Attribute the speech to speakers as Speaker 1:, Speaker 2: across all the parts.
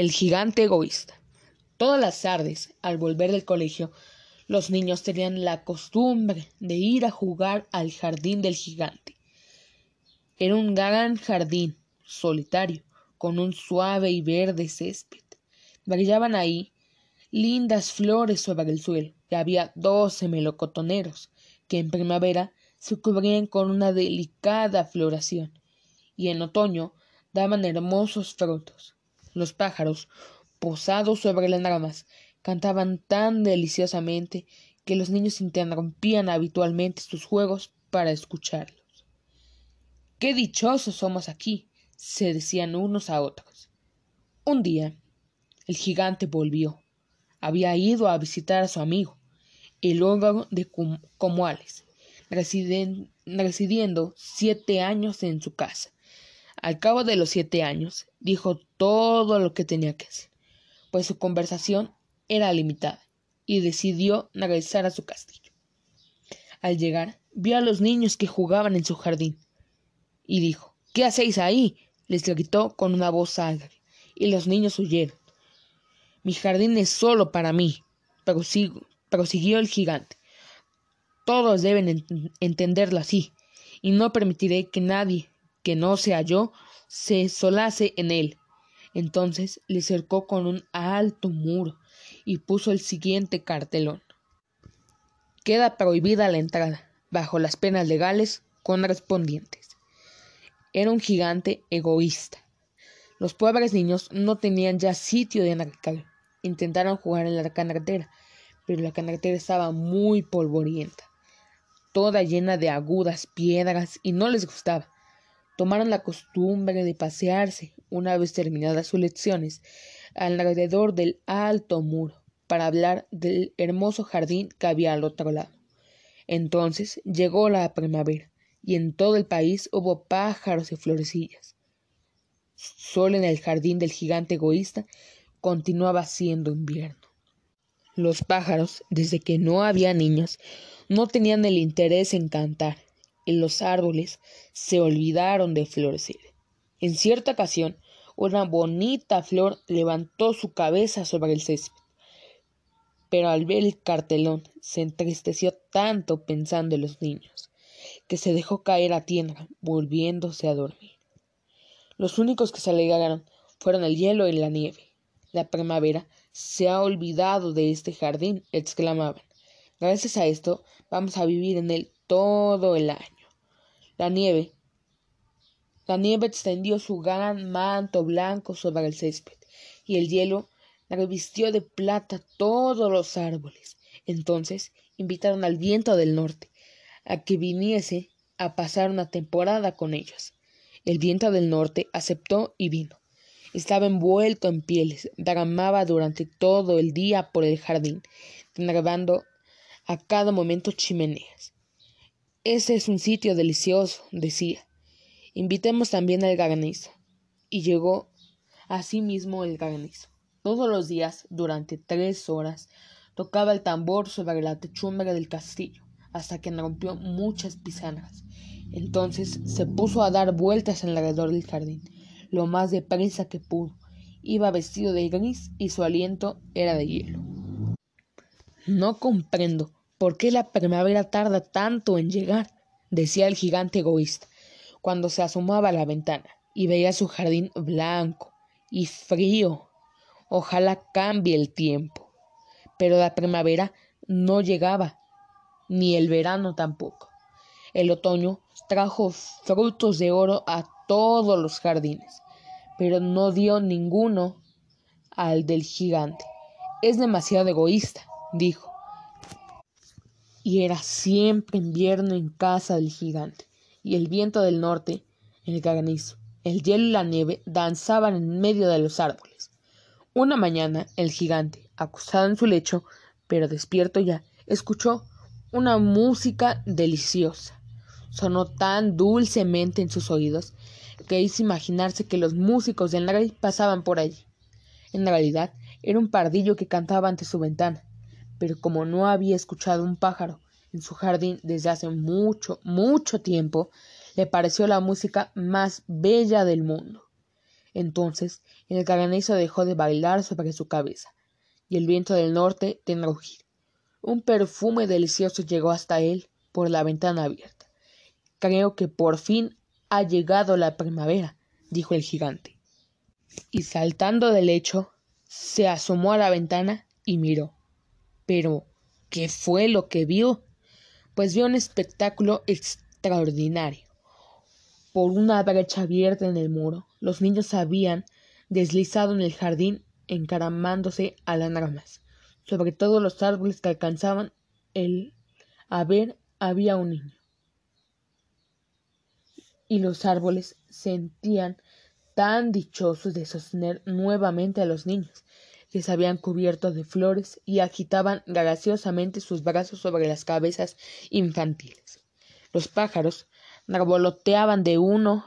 Speaker 1: El gigante egoísta. Todas las tardes, al volver del colegio, los niños tenían la costumbre de ir a jugar al jardín del gigante. Era un gran jardín, solitario, con un suave y verde césped. Brillaban ahí lindas flores sobre el suelo y había doce melocotoneros que en primavera se cubrían con una delicada floración y en otoño daban hermosos frutos. Los pájaros, posados sobre las ramas, cantaban tan deliciosamente que los niños interrumpían habitualmente sus juegos para escucharlos. Qué dichosos somos aquí, se decían unos a otros. Un día, el gigante volvió. Había ido a visitar a su amigo, el órgano de Comuales, residiendo siete años en su casa. Al cabo de los siete años, dijo todo lo que tenía que hacer, pues su conversación era limitada, y decidió regresar a su castillo. Al llegar, vio a los niños que jugaban en su jardín, y dijo ¿Qué hacéis ahí? les gritó con una voz alegre, y los niños huyeron. Mi jardín es solo para mí, prosiguió el gigante. Todos deben entenderlo así, y no permitiré que nadie que no sea yo se solace en él. Entonces le cercó con un alto muro y puso el siguiente cartelón. Queda prohibida la entrada, bajo las penas legales correspondientes. Era un gigante egoísta. Los pobres niños no tenían ya sitio de narcar. Intentaron jugar en la carretera, pero la carretera estaba muy polvorienta toda llena de agudas piedras, y no les gustaba. Tomaron la costumbre de pasearse, una vez terminadas sus lecciones, alrededor del alto muro, para hablar del hermoso jardín que había al otro lado. Entonces llegó la primavera, y en todo el país hubo pájaros y florecillas. Solo en el jardín del gigante egoísta continuaba siendo invierno. Los pájaros, desde que no había niños, no tenían el interés en cantar, y los árboles se olvidaron de florecer. En cierta ocasión, una bonita flor levantó su cabeza sobre el césped, pero al ver el cartelón se entristeció tanto pensando en los niños, que se dejó caer a tierra, volviéndose a dormir. Los únicos que se alegraron fueron el hielo y la nieve. La primavera se ha olvidado de este jardín, exclamaban. Gracias a esto vamos a vivir en él todo el año. La nieve. La nieve extendió su gran manto blanco sobre el césped, y el hielo revistió de plata todos los árboles. Entonces invitaron al viento del norte a que viniese a pasar una temporada con ellos. El viento del norte aceptó y vino. Estaba envuelto en pieles, derramaba durante todo el día por el jardín, grabando a cada momento chimeneas. Ese es un sitio delicioso, decía. Invitemos también al granizo. Y llegó asimismo el granizo. Todos los días, durante tres horas, tocaba el tambor sobre la techumbre del castillo, hasta que rompió muchas pisanas. Entonces se puso a dar vueltas alrededor del jardín, lo más deprisa que pudo. Iba vestido de gris y su aliento era de hielo. No comprendo, ¿Por qué la primavera tarda tanto en llegar? decía el gigante egoísta, cuando se asomaba a la ventana y veía su jardín blanco y frío. Ojalá cambie el tiempo. Pero la primavera no llegaba, ni el verano tampoco. El otoño trajo frutos de oro a todos los jardines, pero no dio ninguno al del gigante. Es demasiado egoísta, dijo y era siempre invierno en casa del gigante, y el viento del norte, el granizo, el hielo y la nieve danzaban en medio de los árboles. Una mañana el gigante, acostado en su lecho, pero despierto ya, escuchó una música deliciosa. Sonó tan dulcemente en sus oídos que hizo imaginarse que los músicos del rey pasaban por allí. En realidad era un pardillo que cantaba ante su ventana pero como no había escuchado un pájaro en su jardín desde hace mucho, mucho tiempo, le pareció la música más bella del mundo. Entonces el granizo dejó de bailar sobre su cabeza, y el viento del norte de rugir. Un perfume delicioso llegó hasta él por la ventana abierta. Creo que por fin ha llegado la primavera, dijo el gigante. Y saltando del lecho, se asomó a la ventana y miró. Pero, ¿qué fue lo que vio? Pues vio un espectáculo extraordinario. Por una brecha abierta en el muro, los niños habían deslizado en el jardín encaramándose a las ramas. Sobre todos los árboles que alcanzaban el a ver había un niño. Y los árboles sentían tan dichosos de sostener nuevamente a los niños, que se habían cubierto de flores y agitaban graciosamente sus brazos sobre las cabezas infantiles. Los pájaros revoloteaban de uno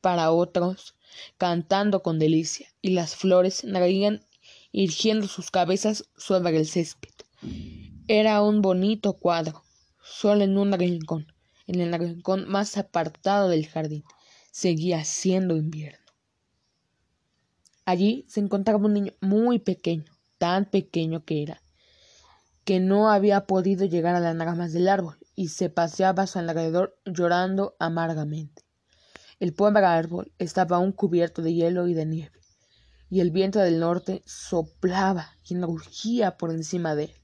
Speaker 1: para otros, cantando con delicia, y las flores reían irgiendo sus cabezas sobre el césped. Era un bonito cuadro, solo en un rincón, en el rincón más apartado del jardín, seguía siendo invierno. Allí se encontraba un niño muy pequeño, tan pequeño que era, que no había podido llegar a las ramas del árbol y se paseaba a su alrededor llorando amargamente. El pobre árbol estaba aún cubierto de hielo y de nieve, y el viento del norte soplaba y rugía por encima de él.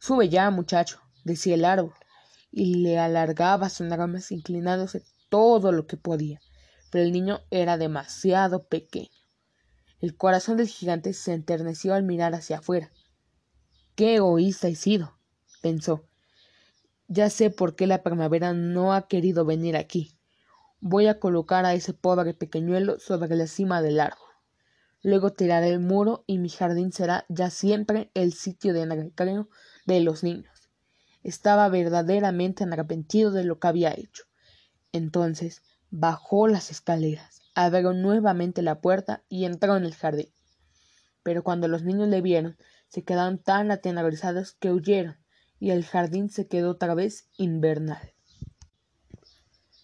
Speaker 1: Sube ya, muchacho, decía el árbol, y le alargaba sus ramas inclinándose todo lo que podía, pero el niño era demasiado pequeño. El corazón del gigante se enterneció al mirar hacia afuera. Qué egoísta he sido, pensó. Ya sé por qué la primavera no ha querido venir aquí. Voy a colocar a ese pobre pequeñuelo sobre la cima del árbol. Luego tiraré el muro y mi jardín será ya siempre el sitio de recreo de los niños. Estaba verdaderamente arrepentido de lo que había hecho. Entonces bajó las escaleras abrió nuevamente la puerta y entró en el jardín. Pero cuando los niños le vieron, se quedaron tan atenorizados que huyeron, y el jardín se quedó otra vez invernal.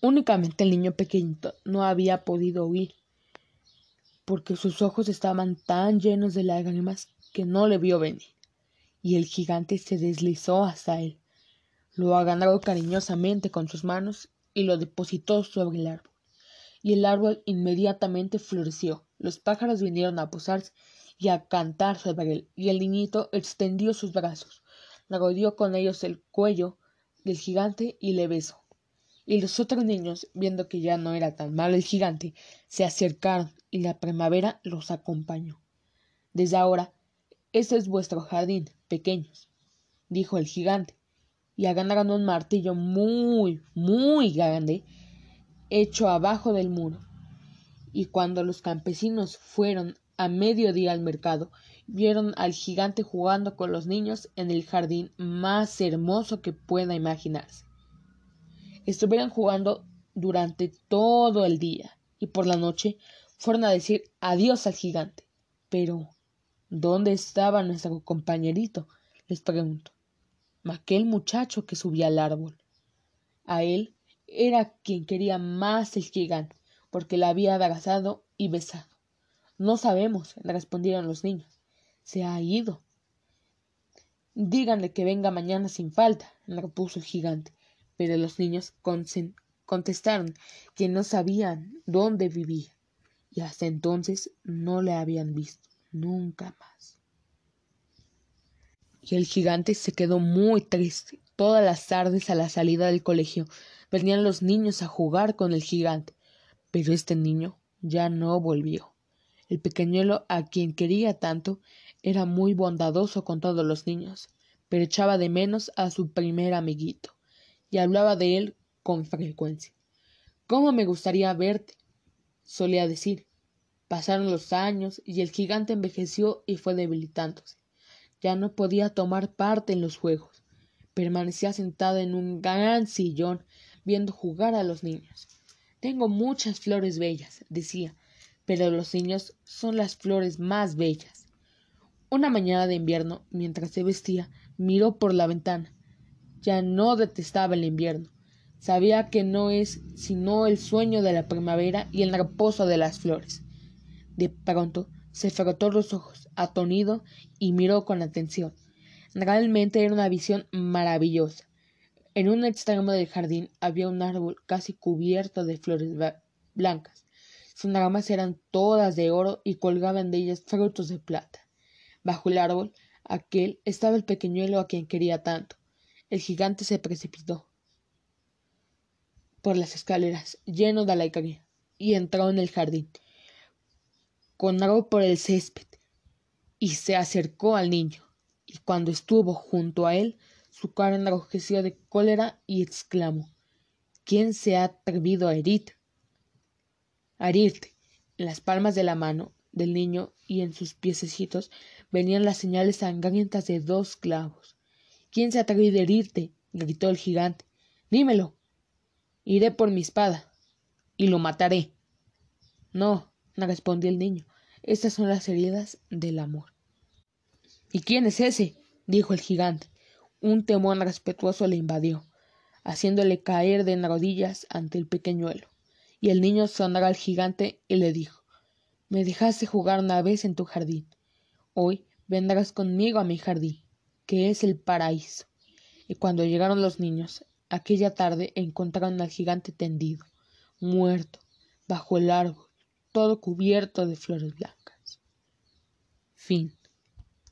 Speaker 1: Únicamente el niño pequeñito no había podido huir, porque sus ojos estaban tan llenos de lágrimas que no le vio venir, y el gigante se deslizó hasta él, lo agarró cariñosamente con sus manos y lo depositó sobre el árbol y el árbol inmediatamente floreció. Los pájaros vinieron a posarse y a cantar sobre él, y el niñito extendió sus brazos, rodeó con ellos el cuello del gigante y le besó. Y los otros niños, viendo que ya no era tan malo el gigante, se acercaron y la primavera los acompañó. Desde ahora, este es vuestro jardín, pequeños, dijo el gigante, y agarraron un martillo muy, muy grande hecho abajo del muro. Y cuando los campesinos fueron a mediodía al mercado, vieron al gigante jugando con los niños en el jardín más hermoso que pueda imaginarse. Estuvieron jugando durante todo el día y por la noche fueron a decir adiós al gigante. Pero, ¿dónde estaba nuestro compañerito? les preguntó. Aquel muchacho que subía al árbol. A él era quien quería más el gigante, porque la había abrazado y besado. No sabemos, respondieron los niños. Se ha ido. Díganle que venga mañana sin falta, repuso el gigante. Pero los niños contestaron que no sabían dónde vivía, y hasta entonces no le habían visto nunca más. Y el gigante se quedó muy triste. Todas las tardes a la salida del colegio venían los niños a jugar con el gigante, pero este niño ya no volvió. El pequeñuelo a quien quería tanto era muy bondadoso con todos los niños, pero echaba de menos a su primer amiguito, y hablaba de él con frecuencia. ¿Cómo me gustaría verte? solía decir. Pasaron los años y el gigante envejeció y fue debilitándose. Ya no podía tomar parte en los juegos. Permanecía sentado en un gran sillón viendo jugar a los niños. Tengo muchas flores bellas, decía, pero los niños son las flores más bellas. Una mañana de invierno, mientras se vestía, miró por la ventana. Ya no detestaba el invierno. Sabía que no es sino el sueño de la primavera y el reposo de las flores. De pronto se frotó los ojos, atonido, y miró con atención. Realmente era una visión maravillosa. En un extremo del jardín había un árbol casi cubierto de flores blancas. Sus ramas eran todas de oro y colgaban de ellas frutos de plata. Bajo el árbol aquel estaba el pequeñuelo a quien quería tanto. El gigante se precipitó por las escaleras, lleno de alegría, y entró en el jardín, con algo por el césped, y se acercó al niño, y cuando estuvo junto a él, su cara enrojeció de cólera y exclamó ¿Quién se ha atrevido a herir? A herirte. En las palmas de la mano del niño y en sus piececitos venían las señales sangrientas de dos clavos. ¿Quién se ha atrevido a herirte? gritó el gigante. Dímelo. Iré por mi espada y lo mataré. No, respondió el niño. Estas son las heridas del amor. ¿Y quién es ese? dijo el gigante. Un temor respetuoso le invadió, haciéndole caer de rodillas ante el pequeñuelo. Y el niño sonó al gigante y le dijo Me dejaste jugar una vez en tu jardín. Hoy vendrás conmigo a mi jardín, que es el paraíso. Y cuando llegaron los niños, aquella tarde encontraron al gigante tendido, muerto, bajo el árbol, todo cubierto de flores blancas. Fin.